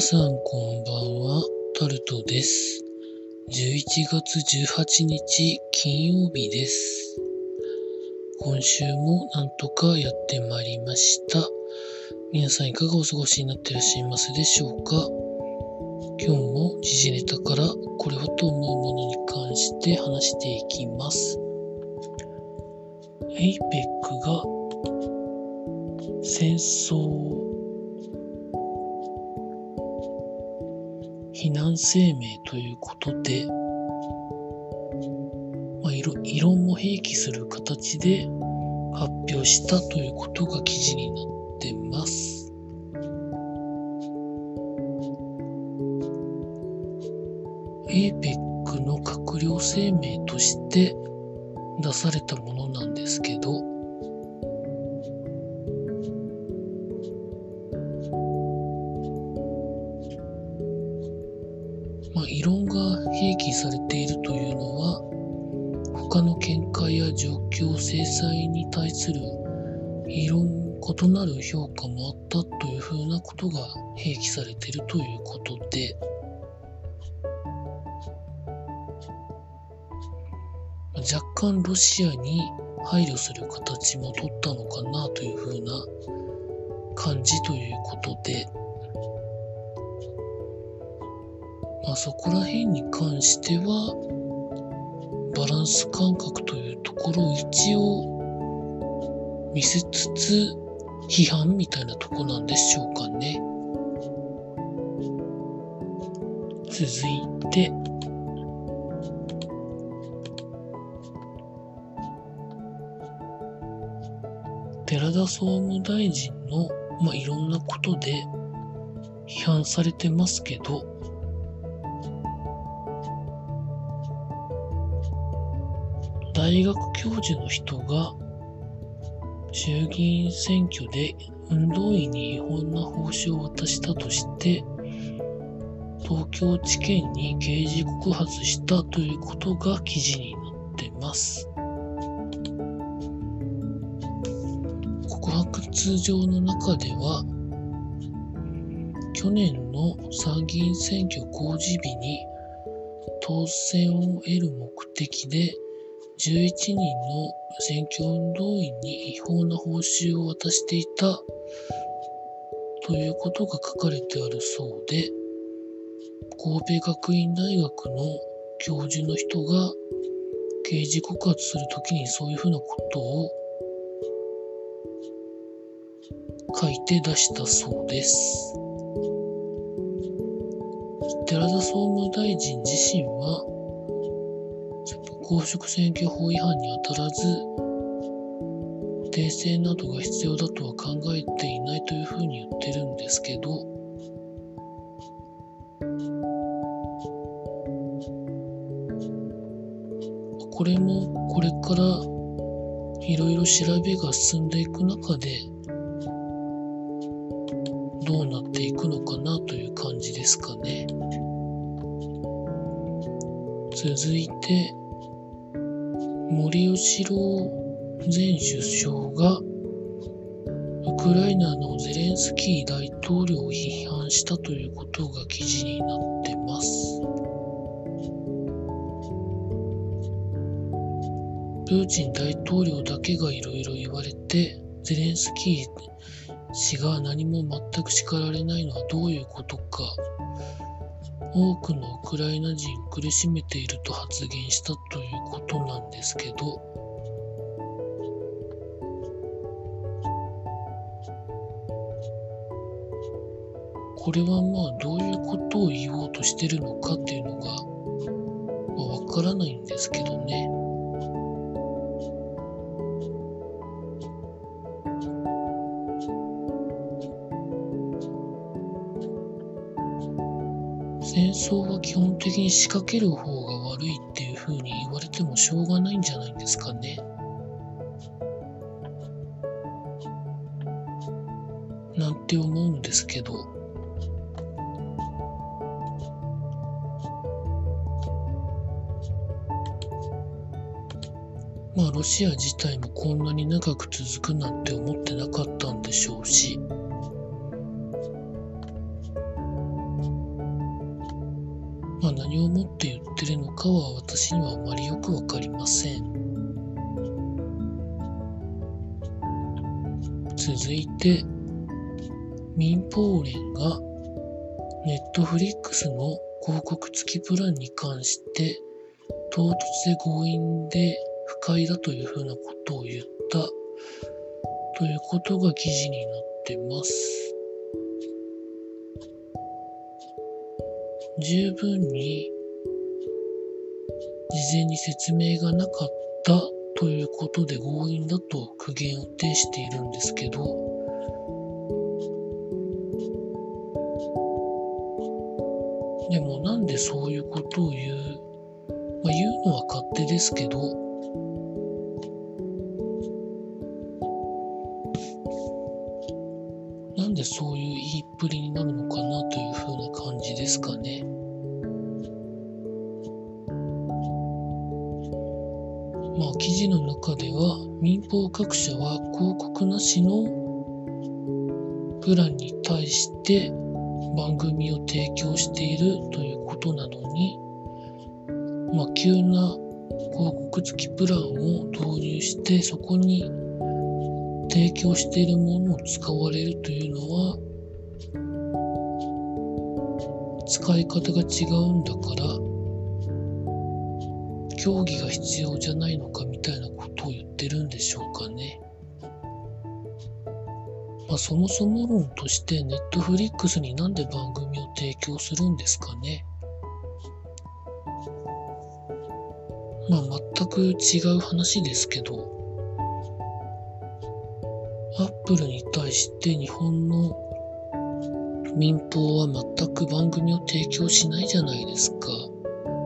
さんこんばんは、タルトです。11月18日金曜日です。今週もなんとかやってまいりました。皆さんいかがお過ごしになっていらっしゃいますでしょうか？今日も時事ネタからこれはと思うものに関して話していきます。APEC が戦争難声明ということで、まあ、いろ異論も併記する形で発表したということが記事になってます。APEC の閣僚声明として出されたものなんですけど、ているというのは、他の見解や状況、制裁に対する異論、異なる評価もあったというふうなことが併記されているということで、若干ロシアに配慮する形も取ったのかなというふうな感じということで、まあ、そこら辺に関しては、バランス感覚というところを一応見せつつ、批判みたいなとこなんでしょうかね。続いて、寺田総務大臣の、まあ、いろんなことで批判されてますけど、大学教授の人が衆議院選挙で運動員に違法な報酬を渡したとして東京地検に刑事告発したということが記事になってます。告発状の中では去年の参議院選挙公示日に当選を得る目的で11人の選挙運動員に違法な報酬を渡していたということが書かれてあるそうで、神戸学院大学の教授の人が刑事告発するときにそういうふうなことを書いて出したそうです。寺田総務大臣自身は公職選挙法違反に当たらず、訂正などが必要だとは考えていないというふうに言ってるんですけど、これもこれからいろいろ調べが進んでいく中で、どうなっていくのかなという感じですかね。続いて、森喜朗前首相がウクライナのゼレンスキー大統領を批判したということが記事になってます。プーチン大統領だけがいろいろ言われて、ゼレンスキー氏が何も全く叱られないのはどういうことか。多くのウクライナ人苦しめていると発言したということなんですけど、これはまあどういうことを言おうとしてるのかっていうのが、まあ、わからないんですけどね。戦争は基本的に仕掛ける方が悪いっていう風に言われてもしょうがないんじゃないんですかね。なんて思うんですけど。まあロシア自体もこんなに長く続くなんて思ってなかったんでしょうし。何をもって言ってるのかは私にはあまりよくわかりません。続いて、民放連がネットフリックスの広告付きプランに関して唐突で強引で不快だというふうなことを言ったということが記事になってます。十分に事前に説明がなかったということで強引だと苦言を呈しているんですけど、でもなんでそういうことを言う、まあ、言うのは勝手ですけど、なんでそういう言いっぷりになるの？ですかね。まあ、記事の中では民放各社は広告なしのプランに対して番組を提供しているということなのに、まあ、急な広告付きプランを導入してそこに提供しているものを使われるというのは使い方が違うんだから競技が必要じゃないのかみたいなことを言ってるんでしょうかね。まあ、そもそも論としてネットフリックスになんで番組を提供するんですかね。まあ全く違う話ですけど、アップルに対して日本の民放は全く番組を提供しないじゃないですか。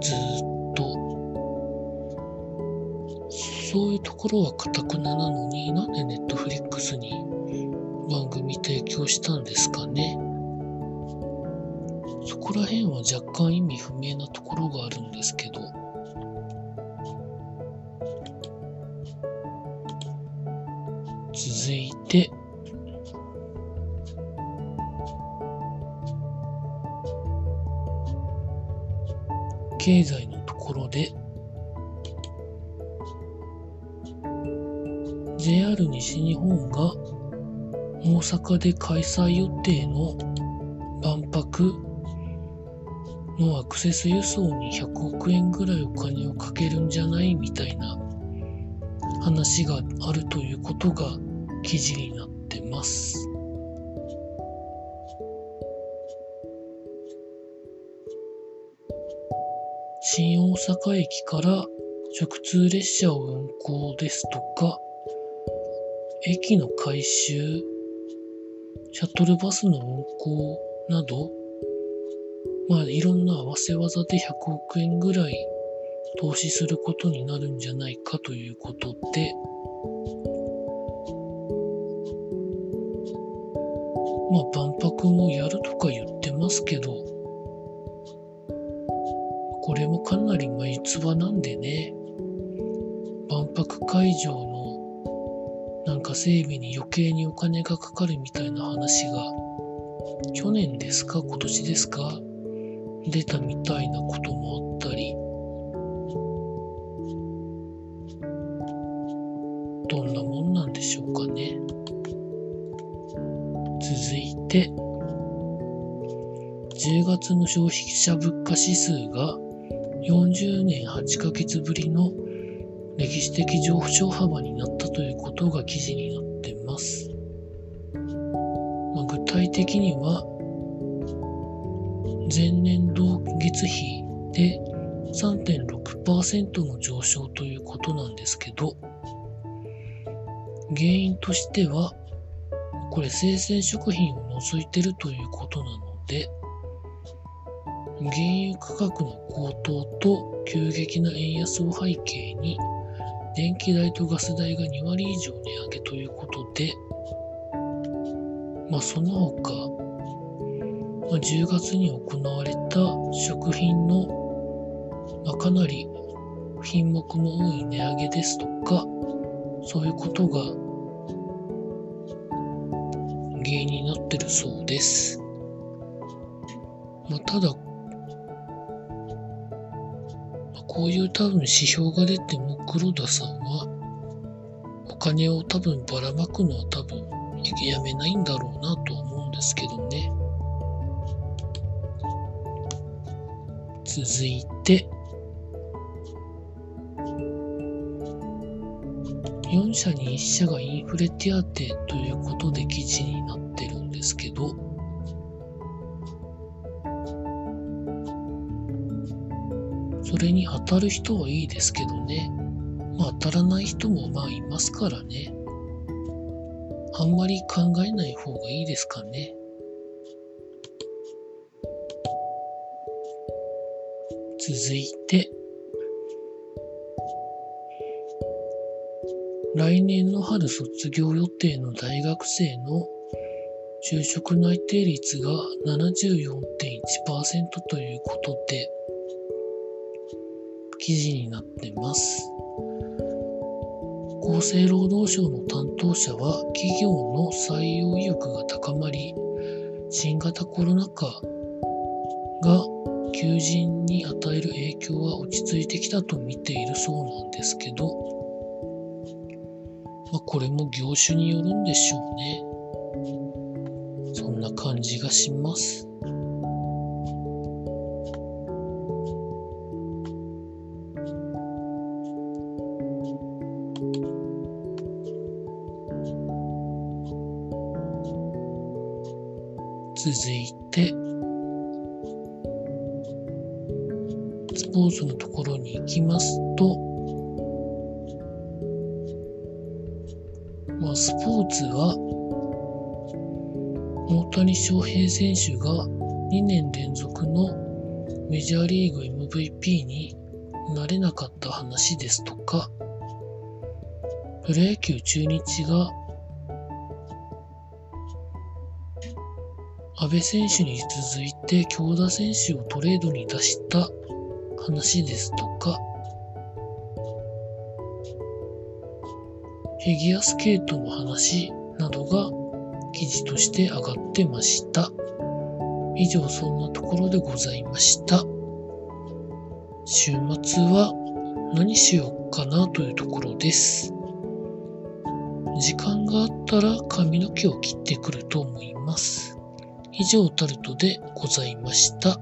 ずっと。そういうところはかたくななのになんでネットフリックスに番組提供したんですかね。そこら辺は若干意味不明なところがあるんですけど。続いて経済のところで JR 西日本が大阪で開催予定の万博のアクセス輸送に100億円ぐらいお金をかけるんじゃないみたいな話があるということが記事になってます。新大阪駅から直通列車を運行ですとか、駅の改修、シャトルバスの運行など、まあいろんな合わせ技で100億円ぐらい投資することになるんじゃないかということで、まあ万博もやるとか言ってますけど、これもかなり眉唾なんでね、万博会場のなんか整備に余計にお金がかかるみたいな話が、去年ですか？今年ですか？出たみたいなこともあったり、どんなもんなんでしょうかね。続いて、10月の消費者物価指数が40年8ヶ月ぶりの歴史的上昇幅になったということが記事になってます。まあ、具体的には、前年同月比で3.6%の上昇ということなんですけど、原因としては、これ生鮮食品を除いてるということなので、原油価格の高騰と急激な円安を背景に電気代とガス代が2割以上値上げということで、まあその他、まあ、10月に行われた食品の、まあ、かなり品目も多い値上げですとか、そういうことが原因になってるそうです。まあ、ただ、こういう多分指標が出ても黒田さんはお金を多分ばらまくのは多分やめないんだろうなと思うんですけどね。続いて、4社に1社がインフレ手当ということで記事になってるんですけど、それに当たる人はいいですけどね。まあ当たらない人もまあいますからね。あんまり考えない方がいいですかね。続いて、来年の春卒業予定の大学生の就職内定率が74.1%ということで、記事になってます。厚生労働省の担当者は企業の採用意欲が高まり新型コロナ禍が求人に与える影響は落ち着いてきたと見ているそうなんですけど、まあ、これも業種によるんでしょうね。そんな感じがします。スポーツのところに行きますと、まあ、スポーツは、大谷翔平選手が2年連続のメジャーリーグ MVP になれなかった話ですとか、プロ野球中日が安倍選手に続いて京田選手をトレードに出した話ですとか、フィギュアスケートの話などが記事として上がってました。以上そんなところでございました。週末は何しようかなというところです。時間があったら髪の毛を切ってくると思います。以上タルトでございました。